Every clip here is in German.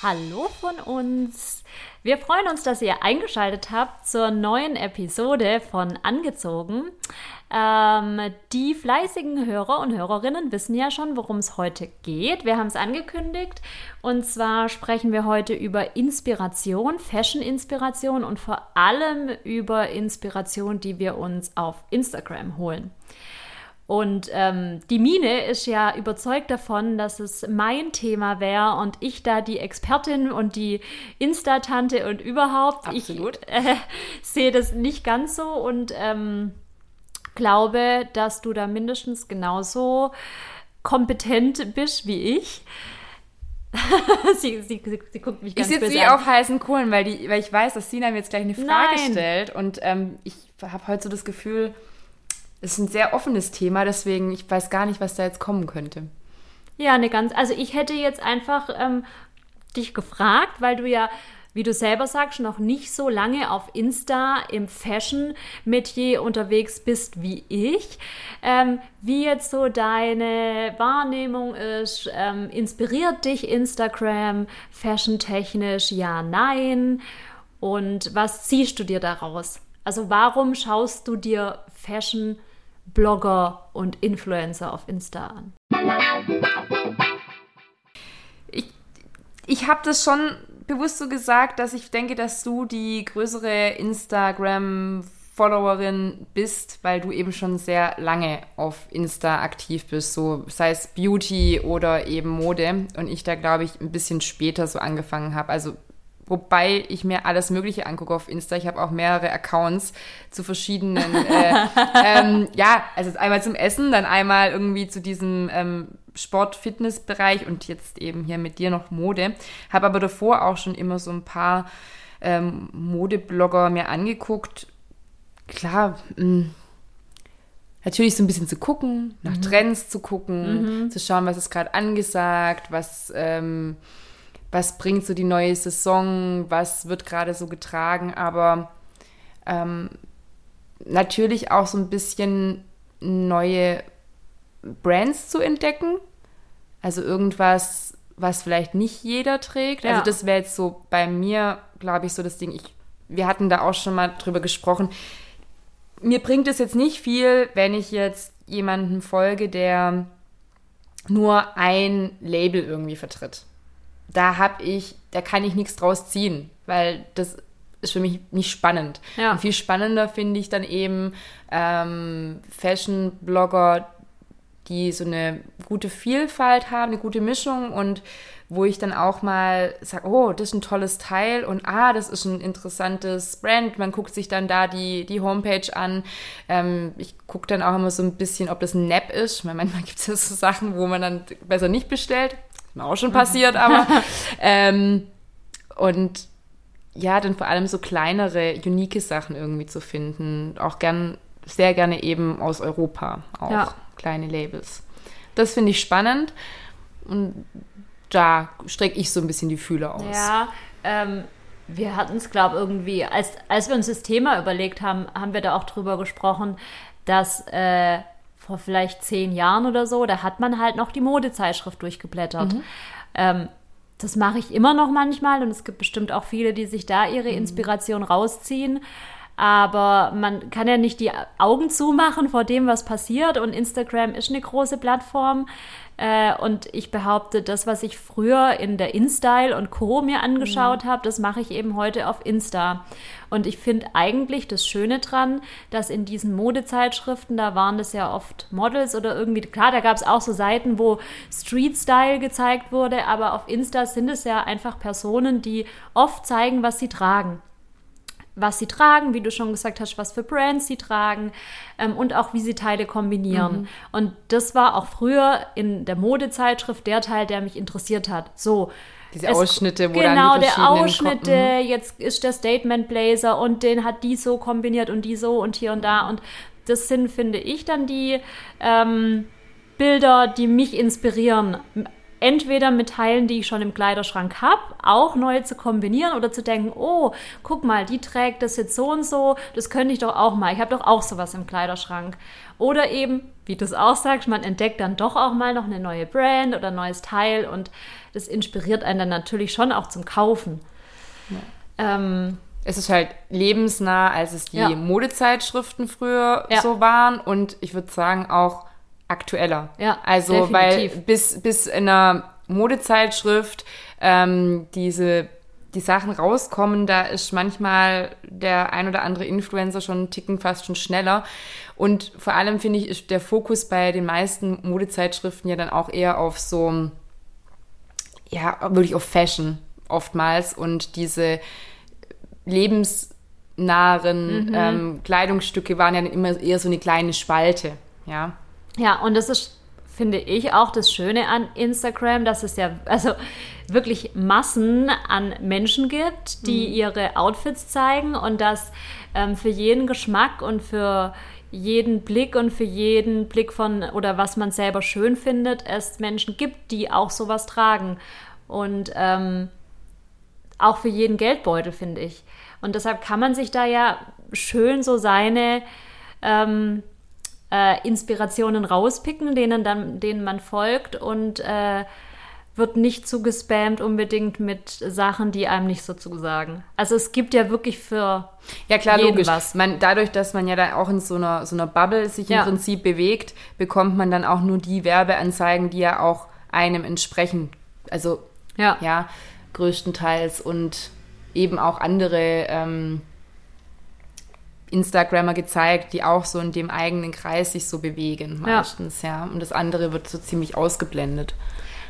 Hallo von uns. Wir freuen uns, dass ihr eingeschaltet habt zur neuen Episode von Angezogen. Ähm, die fleißigen Hörer und Hörerinnen wissen ja schon, worum es heute geht. Wir haben es angekündigt. Und zwar sprechen wir heute über Inspiration, Fashion-Inspiration und vor allem über Inspiration, die wir uns auf Instagram holen. Und ähm, die Mine ist ja überzeugt davon, dass es mein Thema wäre und ich da die Expertin und die Insta-Tante und überhaupt. Absolut. Ich äh, sehe das nicht ganz so und ähm, glaube, dass du da mindestens genauso kompetent bist wie ich. sie, sie, sie, sie guckt mich Ich ganz sitze böse wie an. auf heißen Kohlen, weil, die, weil ich weiß, dass Sina mir jetzt gleich eine Frage Nein. stellt. Und ähm, ich habe heute so das Gefühl, ist ein sehr offenes Thema, deswegen ich weiß gar nicht, was da jetzt kommen könnte. Ja, eine ganz. Also ich hätte jetzt einfach ähm, dich gefragt, weil du ja, wie du selber sagst, noch nicht so lange auf Insta im Fashion-Metier unterwegs bist wie ich. Ähm, wie jetzt so deine Wahrnehmung ist, ähm, inspiriert dich Instagram fashion-technisch? Ja, nein. Und was ziehst du dir daraus? Also warum schaust du dir Fashion-Blogger und Influencer auf Insta an? Ich habe das schon bewusst so gesagt, dass ich denke, dass du die größere Instagram-Followerin bist, weil du eben schon sehr lange auf Insta aktiv bist, so sei es Beauty oder eben Mode. Und ich da, glaube ich, ein bisschen später so angefangen habe. Also Wobei ich mir alles Mögliche angucke auf Insta. Ich habe auch mehrere Accounts zu verschiedenen, äh, ähm, ja, also einmal zum Essen, dann einmal irgendwie zu diesem ähm, Sport-Fitness-Bereich und jetzt eben hier mit dir noch Mode. Habe aber davor auch schon immer so ein paar ähm, Modeblogger mir angeguckt. Klar, mh, natürlich so ein bisschen zu gucken, nach Trends zu gucken, zu schauen, was ist gerade angesagt, was, ähm, was bringt so die neue Saison, was wird gerade so getragen, aber ähm, natürlich auch so ein bisschen neue Brands zu entdecken. Also irgendwas, was vielleicht nicht jeder trägt. Ja. Also das wäre jetzt so bei mir, glaube ich, so das Ding. Ich, wir hatten da auch schon mal drüber gesprochen. Mir bringt es jetzt nicht viel, wenn ich jetzt jemanden folge, der nur ein Label irgendwie vertritt. Da habe ich, da kann ich nichts draus ziehen, weil das ist für mich nicht spannend. Ja. Und viel spannender finde ich dann eben ähm, Fashion-Blogger, die so eine gute Vielfalt haben, eine gute Mischung und wo ich dann auch mal sage, oh, das ist ein tolles Teil und ah, das ist ein interessantes Brand. Man guckt sich dann da die, die Homepage an. Ähm, ich gucke dann auch immer so ein bisschen, ob das ein Nap ist. Weil manchmal gibt es ja so Sachen, wo man dann besser nicht bestellt. Mir auch schon passiert, aber ähm, und ja, dann vor allem so kleinere, unique Sachen irgendwie zu finden. Auch gern, sehr gerne eben aus Europa auch Ja. kleine Labels. Das finde ich spannend und da strecke ich so ein bisschen die Fühler aus. Ja, ähm, wir hatten es, glaube ich, irgendwie, als, als wir uns das Thema überlegt haben, haben wir da auch drüber gesprochen, dass äh, vor vielleicht zehn Jahren oder so, da hat man halt noch die Modezeitschrift durchgeblättert. Ähm, das mache ich immer noch manchmal und es gibt bestimmt auch viele, die sich da ihre Inspiration rausziehen. Aber man kann ja nicht die Augen zumachen vor dem, was passiert. Und Instagram ist eine große Plattform. Äh, und ich behaupte, das, was ich früher in der InStyle und Co. mir angeschaut habe, das mache ich eben heute auf Insta. Und ich finde eigentlich das Schöne dran, dass in diesen Modezeitschriften, da waren das ja oft Models oder irgendwie, klar, da gab es auch so Seiten, wo Street-Style gezeigt wurde, aber auf Insta sind es ja einfach Personen, die oft zeigen, was sie tragen was sie tragen, wie du schon gesagt hast, was für Brands sie tragen ähm, und auch wie sie Teile kombinieren. Und das war auch früher in der Modezeitschrift der Teil, der mich interessiert hat. So, Diese Ausschnitte, wo genau, dann die der Ausschnitte, kommen. jetzt ist der Statement Blazer und den hat die so kombiniert und die so und hier und da. Und das sind, finde ich, dann die ähm, Bilder, die mich inspirieren. Entweder mit Teilen, die ich schon im Kleiderschrank habe, auch neu zu kombinieren oder zu denken, oh, guck mal, die trägt das jetzt so und so, das könnte ich doch auch mal. Ich habe doch auch sowas im Kleiderschrank. Oder eben, wie du es auch sagst, man entdeckt dann doch auch mal noch eine neue Brand oder ein neues Teil und das inspiriert einen dann natürlich schon auch zum Kaufen. Ja. Ähm, es ist halt lebensnah, als es die ja. Modezeitschriften früher ja. so waren und ich würde sagen auch aktueller. Ja, also definitiv. weil bis, bis in einer Modezeitschrift ähm, diese die Sachen rauskommen, da ist manchmal der ein oder andere Influencer schon einen Ticken fast schon schneller. Und vor allem finde ich, ist der Fokus bei den meisten Modezeitschriften ja dann auch eher auf so, ja, wirklich auf Fashion oftmals und diese lebensnahen mhm. ähm, Kleidungsstücke waren ja immer eher so eine kleine Spalte, ja. Ja, und das ist, finde ich, auch das Schöne an Instagram, dass es ja, also wirklich Massen an Menschen gibt, die mhm. ihre Outfits zeigen und dass ähm, für jeden Geschmack und für jeden Blick und für jeden Blick von oder was man selber schön findet, es Menschen gibt, die auch sowas tragen. Und ähm, auch für jeden Geldbeutel, finde ich. Und deshalb kann man sich da ja schön so seine ähm, äh, Inspirationen rauspicken, denen, dann, denen man folgt und äh, wird nicht zugespammt unbedingt mit Sachen, die einem nicht so zusagen. Also es gibt ja wirklich für ja klar jeden logisch. Was. Man, dadurch, dass man ja da auch in so einer so einer Bubble sich ja. im Prinzip bewegt, bekommt man dann auch nur die Werbeanzeigen, die ja auch einem entsprechen. Also ja, ja größtenteils und eben auch andere ähm, Instagrammer gezeigt, die auch so in dem eigenen Kreis sich so bewegen, meistens, ja. ja. Und das andere wird so ziemlich ausgeblendet.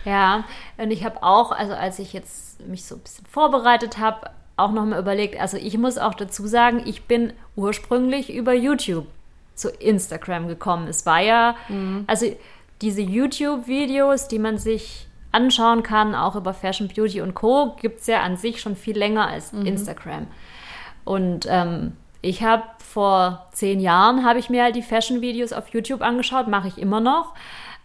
Ja, und ich habe auch, also als ich jetzt mich so ein bisschen vorbereitet habe, auch nochmal überlegt, also ich muss auch dazu sagen, ich bin ursprünglich über YouTube zu Instagram gekommen. Es war ja, mhm. also diese YouTube-Videos, die man sich anschauen kann, auch über Fashion, Beauty und Co., gibt es ja an sich schon viel länger als mhm. Instagram. Und ähm, ich habe vor zehn Jahren, habe ich mir halt die Fashion-Videos auf YouTube angeschaut, mache ich immer noch.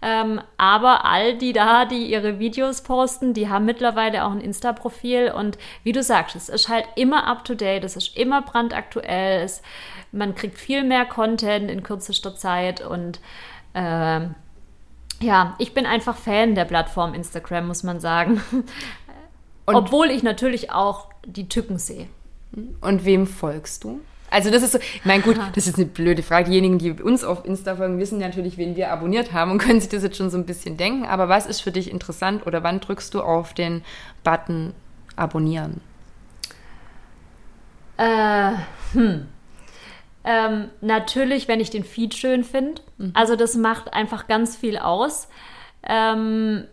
Ähm, aber all die da, die ihre Videos posten, die haben mittlerweile auch ein Insta-Profil und wie du sagst, es ist halt immer up-to-date, es ist immer brandaktuell, es, man kriegt viel mehr Content in kürzester Zeit und äh, ja, ich bin einfach Fan der Plattform Instagram, muss man sagen. Und Obwohl ich natürlich auch die Tücken sehe. Und wem folgst du? Also das ist so, ich meine, gut, das ist eine blöde Frage. Diejenigen, die uns auf Insta folgen, wissen natürlich, wen wir abonniert haben und können sich das jetzt schon so ein bisschen denken. Aber was ist für dich interessant oder wann drückst du auf den Button Abonnieren? Äh, hm. Ähm, natürlich, wenn ich den Feed schön finde. Mhm. Also das macht einfach ganz viel aus. Ähm,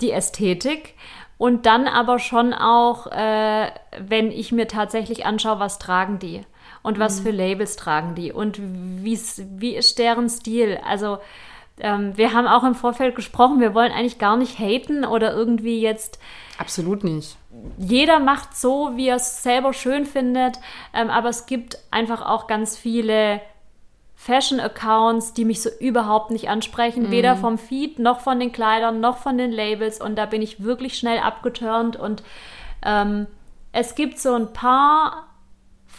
die Ästhetik. Und dann aber schon auch, äh, wenn ich mir tatsächlich anschaue, was tragen die und was mhm. für Labels tragen die und wie ist deren Stil. Also ähm, wir haben auch im Vorfeld gesprochen, wir wollen eigentlich gar nicht haten oder irgendwie jetzt. Absolut nicht. Jeder macht so, wie er es selber schön findet, ähm, aber es gibt einfach auch ganz viele Fashion-Accounts, die mich so überhaupt nicht ansprechen, mhm. weder vom Feed noch von den Kleidern noch von den Labels. Und da bin ich wirklich schnell abgeturnt. Und ähm, es gibt so ein paar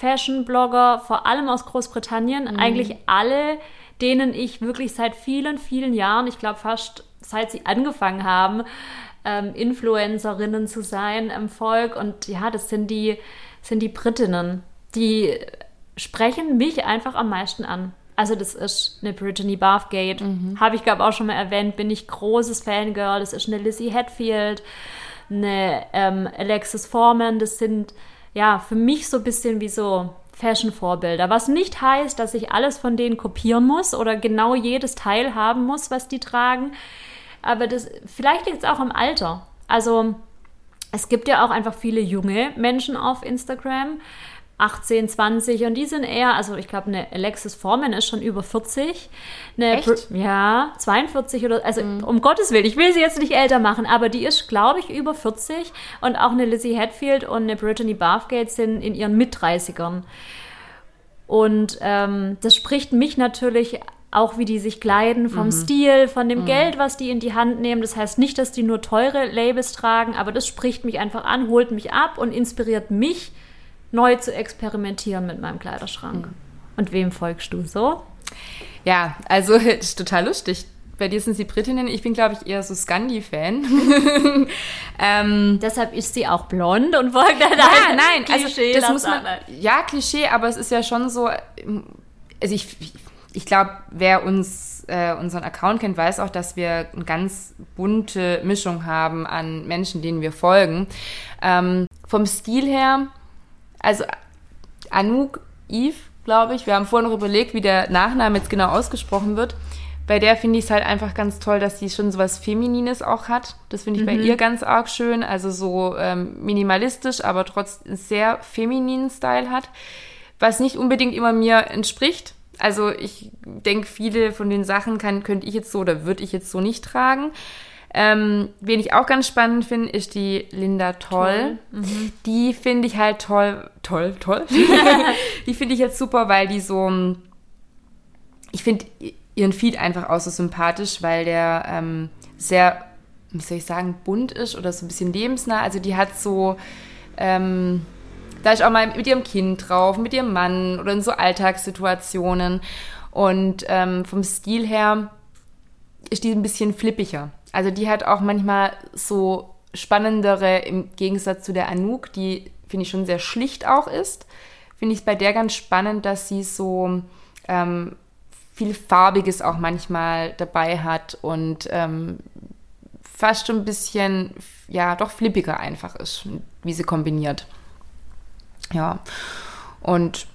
Fashion-Blogger, vor allem aus Großbritannien, mhm. eigentlich alle, denen ich wirklich seit vielen, vielen Jahren, ich glaube fast seit sie angefangen haben, ähm, Influencerinnen zu sein im Volk. Und ja, das sind die, sind die Britinnen. Die sprechen mich einfach am meisten an. Also das ist eine Brittany Bathgate. Mhm. Habe ich, glaube auch schon mal erwähnt, bin ich großes Fangirl. Das ist eine Lizzie Hatfield, eine ähm, Alexis Foreman. Das sind ja für mich so ein bisschen wie so Fashion-Vorbilder. Was nicht heißt, dass ich alles von denen kopieren muss oder genau jedes Teil haben muss, was die tragen. Aber das, vielleicht liegt es auch am Alter. Also es gibt ja auch einfach viele junge Menschen auf Instagram 18, 20 und die sind eher, also ich glaube, eine Alexis Foreman ist schon über 40. Eine Echt? Ja, 42 oder, also um Gottes Willen, ich will sie jetzt nicht älter machen, aber die ist, glaube ich, über 40 und auch eine Lizzie Hatfield und eine Brittany Bathgate sind in ihren Mit-30ern. Und ähm, das spricht mich natürlich auch, wie die sich kleiden, vom Stil, von dem Geld, was die in die Hand nehmen. Das heißt nicht, dass die nur teure Labels tragen, aber das spricht mich einfach an, holt mich ab und inspiriert mich, neu zu experimentieren mit meinem Kleiderschrank. Und wem folgst du so? Ja, also das ist total lustig. Bei dir sind sie Britinnen, ich bin, glaube ich, eher so Scandi-Fan. ähm, Deshalb ist sie auch blond und folgt dann ja, nein, also Klischee, das lass muss man, an. ja, Klischee, aber es ist ja schon so, ähm, also ich, ich glaube, wer uns, äh, unseren Account kennt, weiß auch, dass wir eine ganz bunte Mischung haben an Menschen, denen wir folgen. Ähm, vom Stil her, also Anouk Eve, glaube ich, wir haben vorhin noch überlegt, wie der Nachname jetzt genau ausgesprochen wird. Bei der finde ich es halt einfach ganz toll, dass sie schon so was Feminines auch hat. Das finde ich bei ihr ganz arg schön. Also so ähm, minimalistisch, aber trotzdem sehr femininen Style hat. Was nicht unbedingt immer mir entspricht. Also ich denke, viele von den Sachen kann, könnte ich jetzt so oder würde ich jetzt so nicht tragen. Ähm, wen ich auch ganz spannend finde, ist die Linda Toll. Die finde ich halt toll, toll, toll. die finde ich jetzt super, weil die so, ich finde ihren Feed einfach auch so sympathisch, weil der ähm, sehr, wie soll ich sagen, bunt ist oder so ein bisschen lebensnah. Also die hat so, ähm, da ist auch mal mit ihrem Kind drauf, mit ihrem Mann oder in so Alltagssituationen. Und ähm, vom Stil her ist die ein bisschen flippiger. Also die hat auch manchmal so spannendere, im Gegensatz zu der Anouk, die finde ich schon sehr schlicht auch ist. Finde ich es bei der ganz spannend, dass sie so ähm, viel Farbiges auch manchmal dabei hat und ähm, fast ein bisschen, ja, doch flippiger einfach ist, wie sie kombiniert. Ja. Und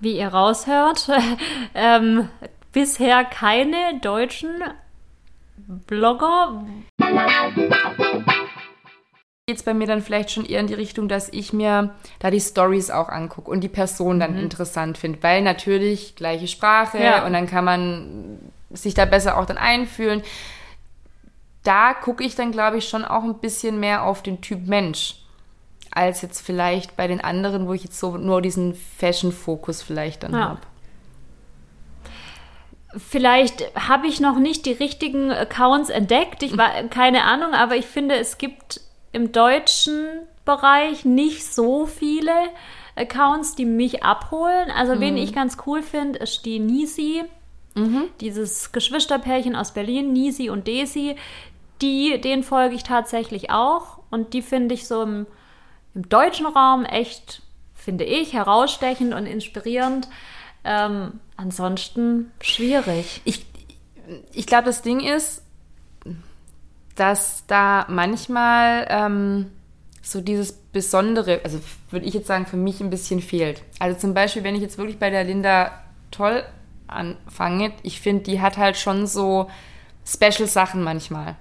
Wie ihr raushört, ähm, bisher keine deutschen Blogger. Geht es bei mir dann vielleicht schon eher in die Richtung, dass ich mir da die Stories auch angucke und die Person dann interessant finde, weil natürlich gleiche Sprache Ja. und dann kann man sich da besser auch dann einfühlen. Da gucke ich dann, glaube ich, schon auch ein bisschen mehr auf den Typ Mensch, als jetzt vielleicht bei den anderen, wo ich jetzt so nur diesen Fashion-Fokus vielleicht dann Ja. habe. Vielleicht habe ich noch nicht die richtigen Accounts entdeckt. Ich war keine Ahnung, aber ich finde, es gibt im deutschen Bereich nicht so viele Accounts, die mich abholen. Also wen ich ganz cool finde, ist die Nisi. Dieses Geschwisterpärchen aus Berlin, Nisi und Desi, die, denen folge ich tatsächlich auch. Und die finde ich so im, im deutschen Raum echt, finde ich, herausstechend und inspirierend. Ähm, ansonsten schwierig. Ich, ich glaube, das Ding ist, dass da manchmal ähm, so dieses Besondere, also würde ich jetzt sagen, für mich ein bisschen fehlt. Also zum Beispiel, wenn ich jetzt wirklich bei der Linda Toll anfange, ich finde, die hat halt schon so Special-Sachen manchmal.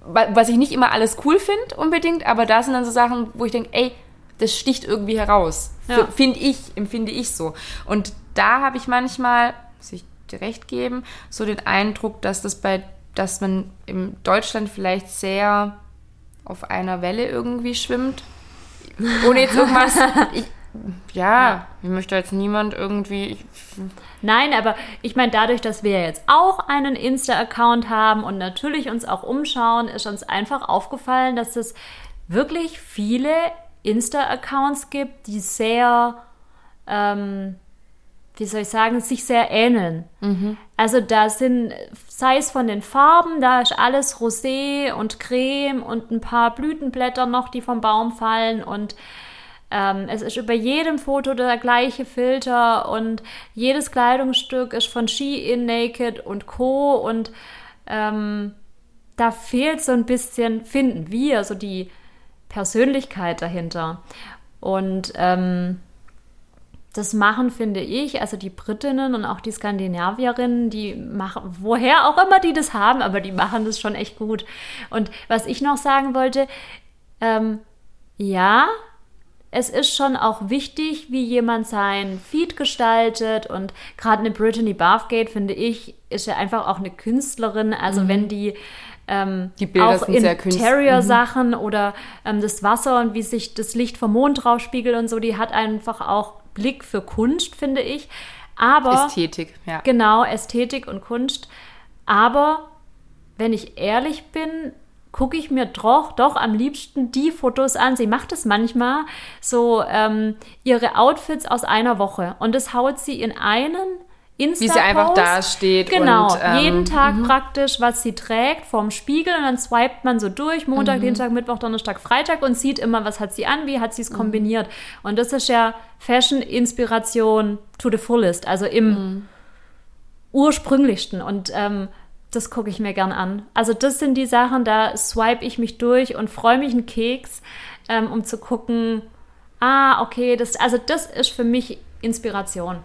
Wa- Was ich nicht immer alles cool finde unbedingt, aber da sind dann so Sachen, wo ich denke, ey, das sticht irgendwie heraus. Ja. Finde ich, empfinde ich so. Und da habe ich manchmal, muss ich dir recht geben, so den Eindruck, dass das bei, dass man in Deutschland vielleicht sehr auf einer Welle irgendwie schwimmt. Ohne jetzt irgendwas. Ich, ja, ich möchte jetzt niemand irgendwie. Nein, aber ich meine, dadurch, dass wir jetzt auch einen Insta-Account haben und natürlich uns auch umschauen, ist uns einfach aufgefallen, dass es wirklich viele Insta-Accounts gibt, die sehr, ähm, wie soll ich sagen, sich sehr ähneln. Also da sind, sei es von den Farben, da ist alles rosé und creme und ein paar Blütenblätter noch, die vom Baum fallen und ähm, es ist über jedem Foto der gleiche Filter und jedes Kleidungsstück ist von Shein, Naked und Co. Und ähm, da fehlt so ein bisschen, finden wir, so die Persönlichkeit dahinter. Und ähm, das machen, finde ich, also die Britinnen und auch die Skandinavierinnen, die machen, woher auch immer die das haben, aber die machen das schon echt gut. Und was ich noch sagen wollte, ähm, ja, es ist schon auch wichtig, wie jemand sein Feed gestaltet. Und gerade eine Brittany Bathgate, finde ich, ist ja einfach auch eine Künstlerin. Also mhm. wenn die ähm, die Bilder auch Interior-Sachen mhm. oder ähm, das Wasser und wie sich das Licht vom Mond drauf spiegelt und so, die hat einfach auch Blick für Kunst, finde ich. Aber Ästhetik, ja. Genau, Ästhetik und Kunst. Aber wenn ich ehrlich bin, gucke ich mir doch, doch am liebsten die Fotos an. Sie macht es manchmal so ähm, ihre Outfits aus einer Woche und das haut sie in einen Insta Wie sie einfach da steht. Genau, und, ähm, jeden Tag -hmm. praktisch, was sie trägt, vorm Spiegel und dann swipet man so durch, Montag, mhm. Dienstag, Mittwoch, Donnerstag, Freitag und sieht immer, was hat sie an, wie hat sie es mhm. kombiniert. Und das ist ja Fashion-Inspiration to the fullest, also im mhm. ursprünglichsten. Und ähm, das gucke ich mir gern an. Also das sind die Sachen, da swipe ich mich durch und freue mich einen Keks, ähm, um zu gucken, ah, okay, das, also das ist für mich Inspiration.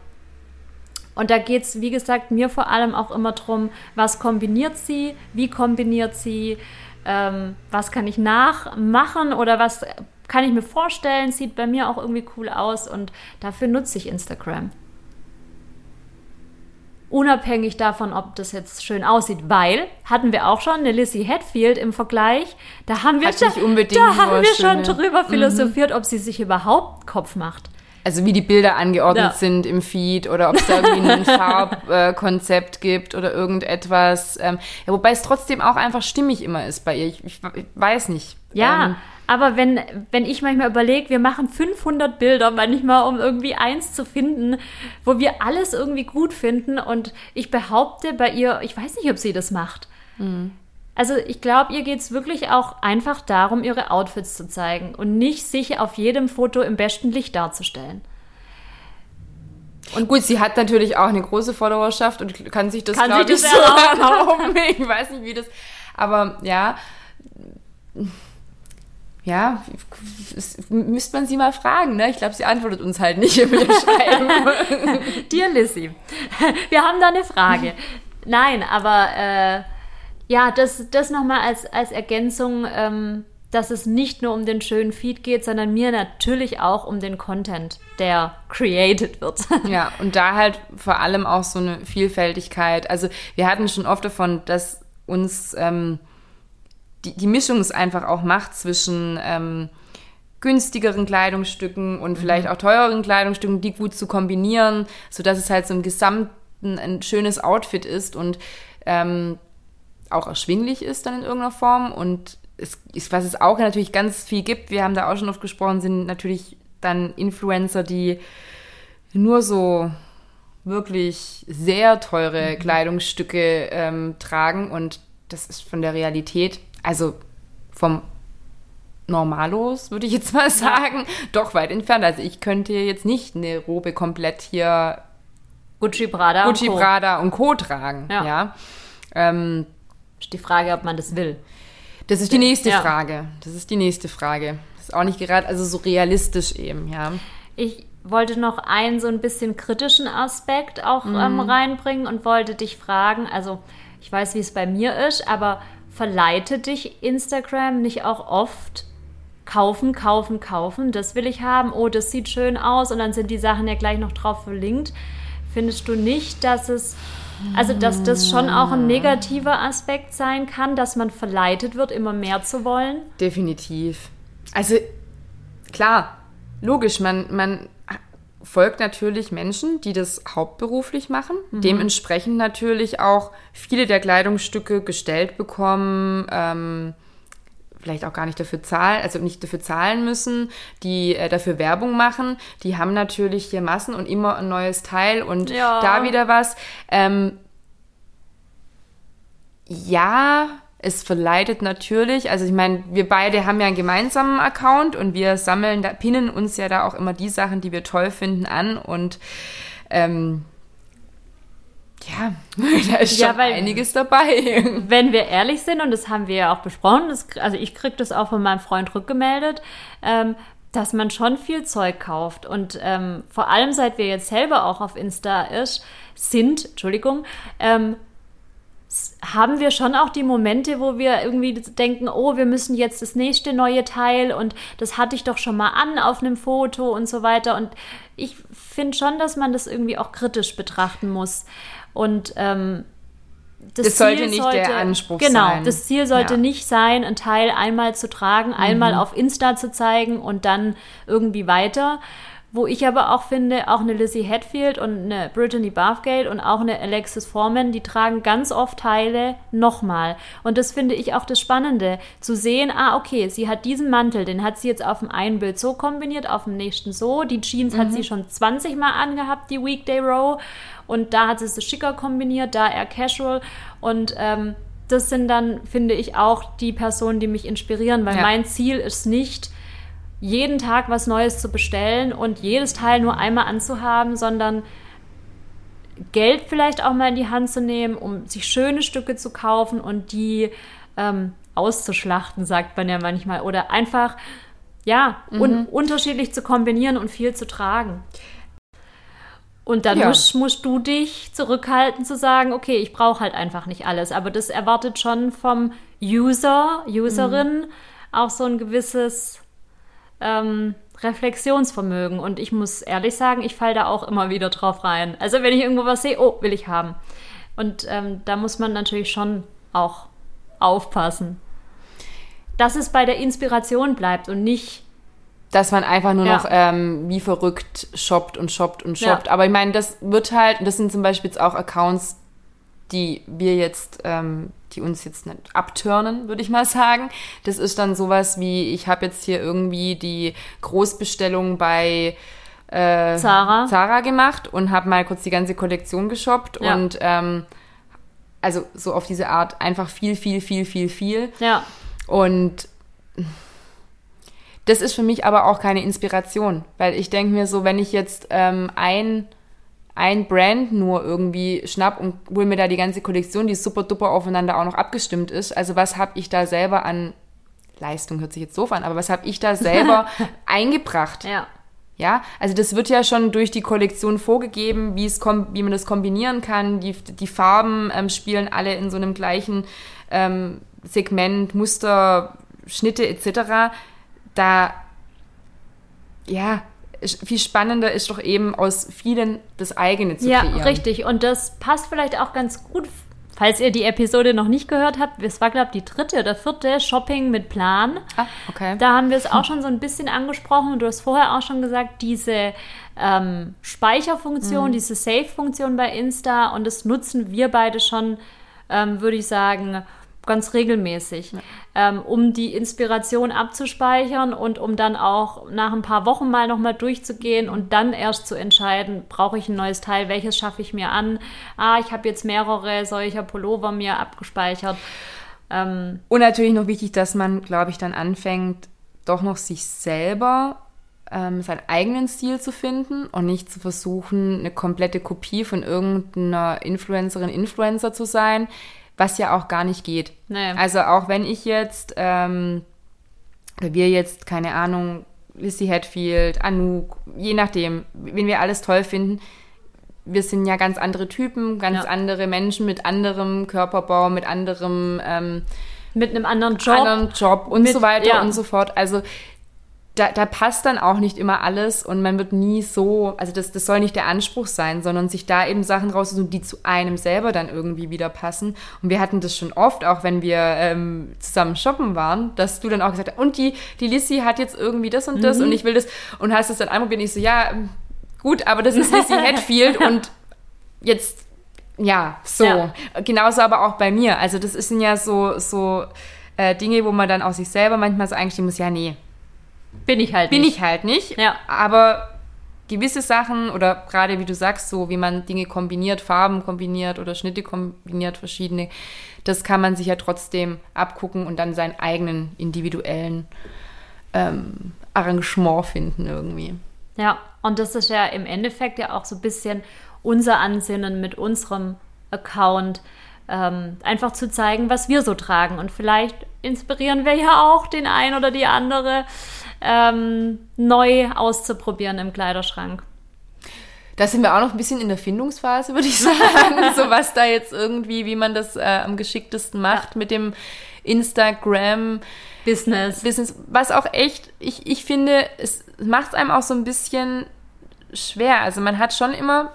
Und da geht es, wie gesagt, mir vor allem auch immer darum, was kombiniert sie, wie kombiniert sie, ähm, was kann ich nachmachen oder was kann ich mir vorstellen, sieht bei mir auch irgendwie cool aus und dafür nutze ich Instagram. Unabhängig davon, ob das jetzt schön aussieht, weil hatten wir auch schon eine Lizzie Hatfield im Vergleich, da haben wir, schon, da haben wir schon drüber mhm. philosophiert, mhm. ob sie sich überhaupt Kopf macht. Also wie die Bilder angeordnet ja. sind im Feed oder ob es da irgendwie ein Farbkonzept äh, gibt oder irgendetwas. Ähm, ja, wobei es trotzdem auch einfach stimmig immer ist bei ihr. Ich, ich, ich weiß nicht. Ja, ähm, aber wenn, wenn ich manchmal überlege, wir machen 500 Bilder manchmal, um irgendwie eins zu finden, wo wir alles irgendwie gut finden und ich behaupte bei ihr, ich weiß nicht, ob sie das macht. Mhm. Also ich glaube, ihr geht es wirklich auch einfach darum, ihre Outfits zu zeigen und nicht sich auf jedem Foto im besten Licht darzustellen. Und gut, sie hat natürlich auch eine große Followerschaft und kann sich das, glaube ich, so erlauben. Ich weiß nicht, wie das. Aber ja, ja, müsste man sie mal fragen, ne? Ich glaube, sie antwortet uns halt nicht im Schreiben. Dir, Lissy, wir haben da eine Frage. Nein, aber äh, ja, das, das nochmal als, als Ergänzung, ähm, dass es nicht nur um den schönen Feed geht, sondern mir natürlich auch um den Content, der created wird. Ja, und da halt vor allem auch so eine Vielfältigkeit. Also wir hatten schon oft davon, dass uns ähm, die, die Mischung es einfach auch macht zwischen ähm, günstigeren Kleidungsstücken und vielleicht mhm. auch teureren Kleidungsstücken, die gut zu kombinieren, sodass es halt so im Gesamten ein schönes Outfit ist und ähm, auch erschwinglich ist dann in irgendeiner Form. Und es, ist, was es auch natürlich ganz viel gibt, wir haben da auch schon oft gesprochen, sind natürlich dann Influencer, die nur so wirklich sehr teure mhm. Kleidungsstücke ähm, tragen und das ist von der Realität, also vom Normalos, würde ich jetzt mal sagen, doch weit entfernt. Also ich könnte jetzt nicht eine Robe komplett hier Gucci Prada, Gucci und Co. Prada und Co. tragen. Ja. ja. Ähm, ist die Frage, ob man das will. Das ist die nächste ja. Frage. Das ist die nächste Frage. Das ist auch nicht gerade, also so realistisch eben, ja. Ich wollte noch einen so ein bisschen kritischen Aspekt auch mhm. ähm, reinbringen und wollte dich fragen, also ich weiß, wie es bei mir ist, aber verleitet dich Instagram nicht auch oft kaufen, kaufen, kaufen, das will ich haben, oh, das sieht schön aus und dann sind die Sachen ja gleich noch drauf verlinkt. Findest du nicht, dass es also, dass das schon auch ein negativer Aspekt sein kann, dass man verleitet wird, immer mehr zu wollen? Definitiv. Also, klar, logisch, man, man folgt natürlich Menschen, die das hauptberuflich machen, mhm. dementsprechend natürlich auch viele der Kleidungsstücke gestellt bekommen, ähm, vielleicht auch gar nicht dafür zahlen, also nicht dafür zahlen müssen, die äh, dafür Werbung machen, die haben natürlich hier Massen und immer ein neues Teil und ja. da wieder was. Ähm, ja, es verleitet natürlich, also ich meine, wir beide haben ja einen gemeinsamen Account und wir sammeln, da, pinnen uns ja da auch immer die Sachen, die wir toll finden, an und ähm, ja, da ist schon ja, weil, einiges dabei. Wenn wir ehrlich sind, und das haben wir ja auch besprochen, das, also ich kriege das auch von meinem Freund rückgemeldet, ähm, dass man schon viel Zeug kauft. Und ähm, vor allem, seit wir jetzt selber auch auf Insta ist, sind, Entschuldigung, ähm, haben wir schon auch die Momente, wo wir irgendwie denken, oh, wir müssen jetzt das nächste neue Teil und das hatte ich doch schon mal an auf einem Foto und so weiter. Und ich finde schon, dass man das irgendwie auch kritisch betrachten muss. Und ähm, das, das sollte nicht sollte, der Anspruch genau, sein. Genau, das Ziel sollte ja. nicht sein, ein Teil einmal zu tragen, einmal mhm. auf Insta zu zeigen und dann irgendwie weiter, wo ich aber auch finde, auch eine Lizzie Hatfield und eine Brittany Bathgate und auch eine Alexis Foreman, die tragen ganz oft Teile nochmal. Und das finde ich auch das Spannende, zu sehen, ah, okay, sie hat diesen Mantel, den hat sie jetzt auf dem einen Bild so kombiniert, auf dem nächsten so. Die Jeans mhm. hat sie schon 20 Mal angehabt, die Weekday Row. Und da hat sie es schicker kombiniert, da eher casual. Und ähm, das sind dann, finde ich, auch die Personen, die mich inspirieren, weil ja. mein Ziel ist nicht, jeden Tag was Neues zu bestellen und jedes Teil nur einmal anzuhaben, sondern Geld vielleicht auch mal in die Hand zu nehmen, um sich schöne Stücke zu kaufen und die ähm, auszuschlachten, sagt man ja manchmal. Oder einfach, ja, mhm. un unterschiedlich zu kombinieren und viel zu tragen. Und dann ja. musst, musst, du dich zurückhalten zu sagen, okay, ich brauche halt einfach nicht alles. Aber das erwartet schon vom User, Userin mhm. auch so ein gewisses ähm, Reflexionsvermögen. Und ich muss ehrlich sagen, ich falle da auch immer wieder drauf rein. Also wenn ich irgendwo was sehe, oh, will ich haben. Und ähm, da muss man natürlich schon auch aufpassen. Dass es bei der Inspiration bleibt und nicht dass man einfach nur ja. noch ähm, wie verrückt shoppt und shoppt und shoppt. Ja. Aber ich meine, das wird halt, das sind zum Beispiel jetzt auch Accounts, die wir jetzt ähm, die uns jetzt nicht abturnen, würde ich mal sagen. Das ist dann sowas wie, ich habe jetzt hier irgendwie die Großbestellung bei äh, Zara. Zara gemacht und habe mal kurz die ganze Kollektion geshoppt ja. und ähm, also so auf diese Art einfach viel, viel, viel, viel, viel. Ja. Und das ist für mich aber auch keine Inspiration, weil ich denke mir so, wenn ich jetzt ähm, ein ein Brand nur irgendwie schnapp und hol mir da die ganze Kollektion, die super duper aufeinander auch noch abgestimmt ist. Also was habe ich da selber an Leistung hört sich jetzt doof an, aber was habe ich da selber eingebracht? Ja. Ja, also das wird ja schon durch die Kollektion vorgegeben, wie, es wie man das kombinieren kann. Die, die Farben ähm, spielen alle in so einem gleichen ähm, Segment, Muster, Schnitte etc. Da, ja, viel spannender ist doch eben aus vielen das eigene zu ja, kreieren. Ja, richtig. Und das passt vielleicht auch ganz gut, falls ihr die Episode noch nicht gehört habt. Es war, glaube ich, die dritte oder vierte Shopping mit Plan. Ah, okay. Da haben wir es auch schon so ein bisschen angesprochen. Und du hast vorher auch schon gesagt, diese ähm, Speicherfunktion, mhm. diese Save-Funktion bei Insta. Und das nutzen wir beide schon, ähm, würde ich sagen, ganz regelmäßig, ja. ähm, um die Inspiration abzuspeichern und um dann auch nach ein paar Wochen mal nochmal durchzugehen und dann erst zu entscheiden, brauche ich ein neues Teil, welches schaffe ich mir an. Ah, ich habe jetzt mehrere solcher Pullover mir abgespeichert. Ähm, und natürlich noch wichtig, dass man, glaube ich, dann anfängt, doch noch sich selber ähm, seinen eigenen Stil zu finden und nicht zu versuchen, eine komplette Kopie von irgendeiner Influencerin, Influencer zu sein was ja auch gar nicht geht. Nee. Also auch wenn ich jetzt, ähm, wir jetzt, keine Ahnung, Lissy Hatfield, Anouk, je nachdem, wen wir alles toll finden, wir sind ja ganz andere Typen, ganz ja. andere Menschen mit anderem Körperbau, mit anderem ähm, mit einem anderen Job, anderen Job und mit, so weiter ja. und so fort. Also da, da passt dann auch nicht immer alles und man wird nie so, also das, das soll nicht der Anspruch sein, sondern sich da eben Sachen raussuchen, die zu einem selber dann irgendwie wieder passen. Und wir hatten das schon oft, auch wenn wir ähm, zusammen shoppen waren, dass du dann auch gesagt hast, und die, die Lissy hat jetzt irgendwie das und das mhm. und ich will das und hast es dann anprobiert und ich so, ja, gut, aber das ist Lissy Hatfield und jetzt, ja, so. Ja. Genauso aber auch bei mir. Also das sind ja so, so äh, Dinge, wo man dann auch sich selber manchmal so eingestehen muss, ja, nee, bin ich halt Bin nicht. ich halt nicht. Ja. Aber gewisse Sachen oder gerade wie du sagst, so wie man Dinge kombiniert, Farben kombiniert oder Schnitte kombiniert, verschiedene, das kann man sich ja trotzdem abgucken und dann seinen eigenen individuellen ähm, Arrangement finden irgendwie. Ja, und das ist ja im Endeffekt ja auch so ein bisschen unser Ansinnen mit unserem Account, ähm, einfach zu zeigen, was wir so tragen. Und vielleicht inspirieren wir ja auch den einen oder die andere, ähm, neu auszuprobieren im Kleiderschrank. Da sind wir auch noch ein bisschen in der Findungsphase, würde ich sagen. so was da jetzt irgendwie, wie man das äh, am geschicktesten macht mit dem Instagram Business. Business. Was auch echt, ich, ich finde, es macht es einem auch so ein bisschen schwer. Also man hat schon immer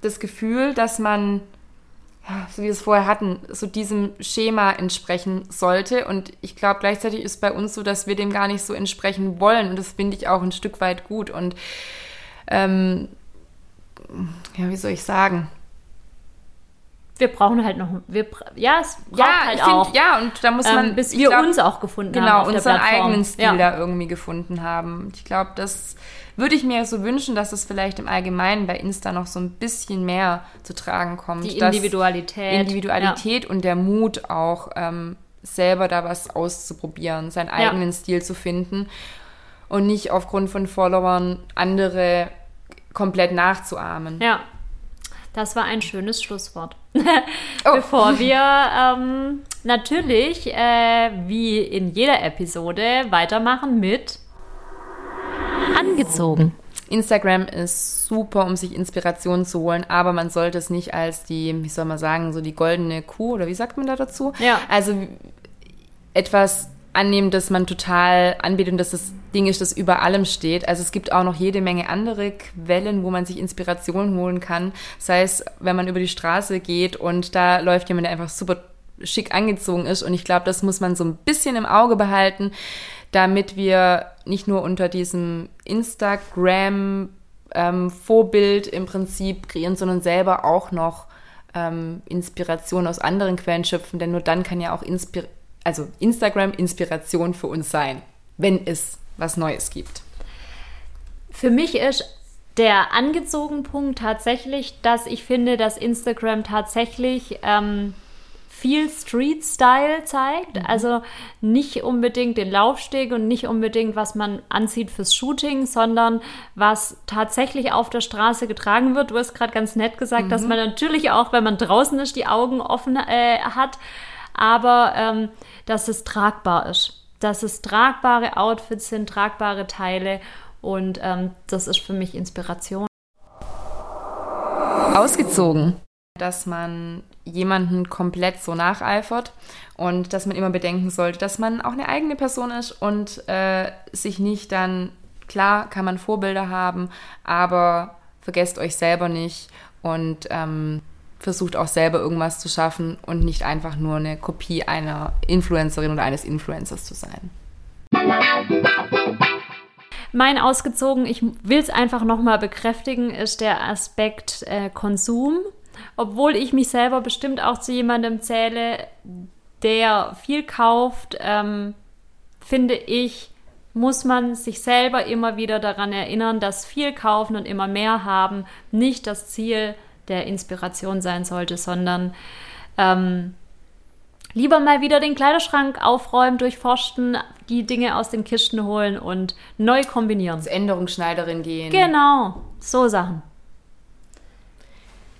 das Gefühl, dass man, ja, so wie wir es vorher hatten, so diesem Schema entsprechen sollte. Und ich glaube, gleichzeitig ist bei uns so, dass wir dem gar nicht so entsprechen wollen. Und das finde ich auch ein Stück weit gut. Und ähm, ja, wie soll ich sagen? wir brauchen halt noch, wir, ja, es braucht Ja, halt find, auch, ja, und da muss man, ähm, bis wir glaub, uns auch gefunden haben. genau auf der unseren eigenen Stil ja. da irgendwie gefunden haben. Ich glaube, das würde ich mir so wünschen, dass es vielleicht im Allgemeinen bei Insta noch so ein bisschen mehr zu tragen kommt. Die Individualität. Individualität und der Mut auch ähm, selber da was auszuprobieren, seinen eigenen Stil zu finden und nicht aufgrund von Followern andere komplett nachzuahmen. Ja. ja. Das war ein schönes Schlusswort. Oh. Bevor wir ähm, natürlich, äh, wie in jeder Episode, weitermachen mit Angezogen. Instagram ist super, um sich Inspiration zu holen, aber man sollte es nicht als die, wie soll man sagen, so die goldene Kuh oder wie sagt man da dazu? Ja. Also etwas annehmen, dass man total anbietet und dass das Ding ist, das über allem steht. Also es gibt auch noch jede Menge andere Quellen, wo man sich Inspiration holen kann. Sei es, wenn man über die Straße geht und da läuft jemand, der einfach super schick angezogen ist. Und ich glaube, das muss man so ein bisschen im Auge behalten, damit wir nicht nur unter diesem Instagram ähm, Vorbild im Prinzip kreieren, sondern selber auch noch ähm, Inspiration aus anderen Quellen schöpfen, denn nur dann kann ja auch Inspir also Instagram Inspiration für uns sein, wenn es was Neues gibt. Für mich ist der angezogen Punkt tatsächlich, dass ich finde, dass Instagram tatsächlich ähm, viel Street-Style zeigt. Mhm. Also nicht unbedingt den Laufsteg und nicht unbedingt, was man anzieht fürs Shooting, sondern was tatsächlich auf der Straße getragen wird. Du hast gerade ganz nett gesagt, dass Mhm. man natürlich auch, wenn man draußen ist, die Augen offen äh, hat, aber ähm, dass es tragbar ist. Dass es tragbare Outfits sind, tragbare Teile und ähm, das ist für mich Inspiration. Ausgezogen. Dass man jemanden komplett so nacheifert und dass man immer bedenken sollte, dass man auch eine eigene Person ist und äh, sich nicht dann, klar kann man Vorbilder haben, aber vergesst euch selber nicht und ähm, versucht auch selber irgendwas zu schaffen und nicht einfach nur eine Kopie einer Influencerin oder eines Influencers zu sein. Mein ausgezogen, ich will es einfach nochmal bekräftigen, ist der Aspekt äh, Konsum. Obwohl ich mich selber bestimmt auch zu jemandem zähle, der viel kauft, ähm, finde ich, muss man sich selber immer wieder daran erinnern, dass viel kaufen und immer mehr haben nicht das Ziel der Inspiration sein sollte, sondern ähm, lieber mal wieder den Kleiderschrank aufräumen, durchforsten, die Dinge aus den Kisten holen und neu kombinieren. Zur Änderungsschneiderin gehen. Genau, so Sachen.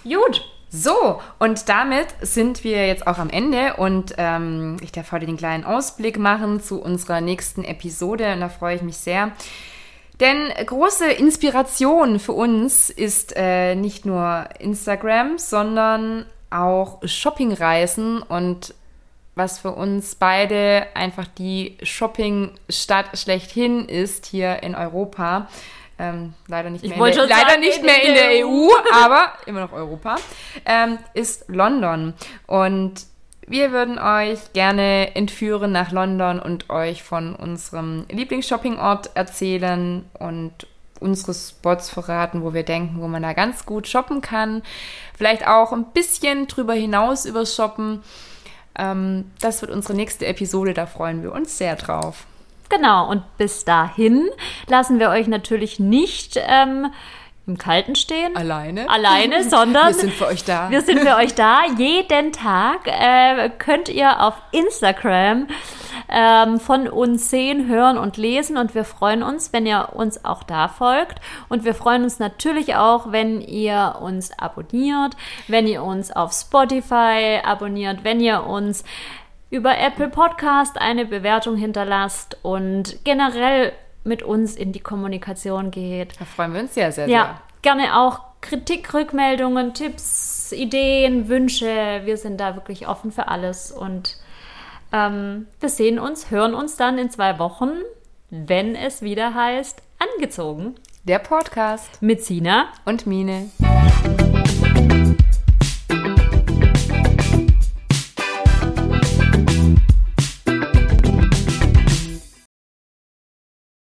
Gut. So, und damit sind wir jetzt auch am Ende und ähm, ich darf heute den kleinen Ausblick machen zu unserer nächsten Episode und da freue ich mich sehr. Denn große Inspiration für uns ist äh, nicht nur Instagram, sondern auch Shoppingreisen und was für uns beide einfach die Shoppingstadt schlechthin ist hier in Europa. Ähm, leider nicht Ich mehr, in der, leider sagen, nicht mehr in der der EU, aber immer noch Europa, ähm, ist London. Und wir würden euch gerne entführen nach London und euch von unserem Lieblingsshoppingort erzählen und unsere Spots verraten, wo wir denken, wo man da ganz gut shoppen kann. Vielleicht auch ein bisschen drüber hinaus über Shoppen. Ähm, das wird unsere nächste Episode, da freuen wir uns sehr drauf. Genau, und bis dahin lassen wir euch natürlich nicht ähm, im Kalten stehen. Alleine? Alleine, sondern Wir sind für euch da. Wir sind für euch da. Jeden Tag äh, könnt ihr auf Instagram ähm, von uns sehen, hören und lesen. Und wir freuen uns, wenn ihr uns auch da folgt. Und wir freuen uns natürlich auch, wenn ihr uns abonniert, wenn ihr uns auf Spotify abonniert, wenn ihr uns über Apple Podcast eine Bewertung hinterlasst und generell mit uns in die Kommunikation geht. Da freuen wir uns sehr, sehr, Ja, sehr. gerne auch Kritik, Rückmeldungen, Tipps, Ideen, Wünsche. Wir sind da wirklich offen für alles und ähm, wir sehen uns, hören uns dann in zwei Wochen, wenn es wieder heißt, angezogen. Der Podcast Mit Sina und Mine.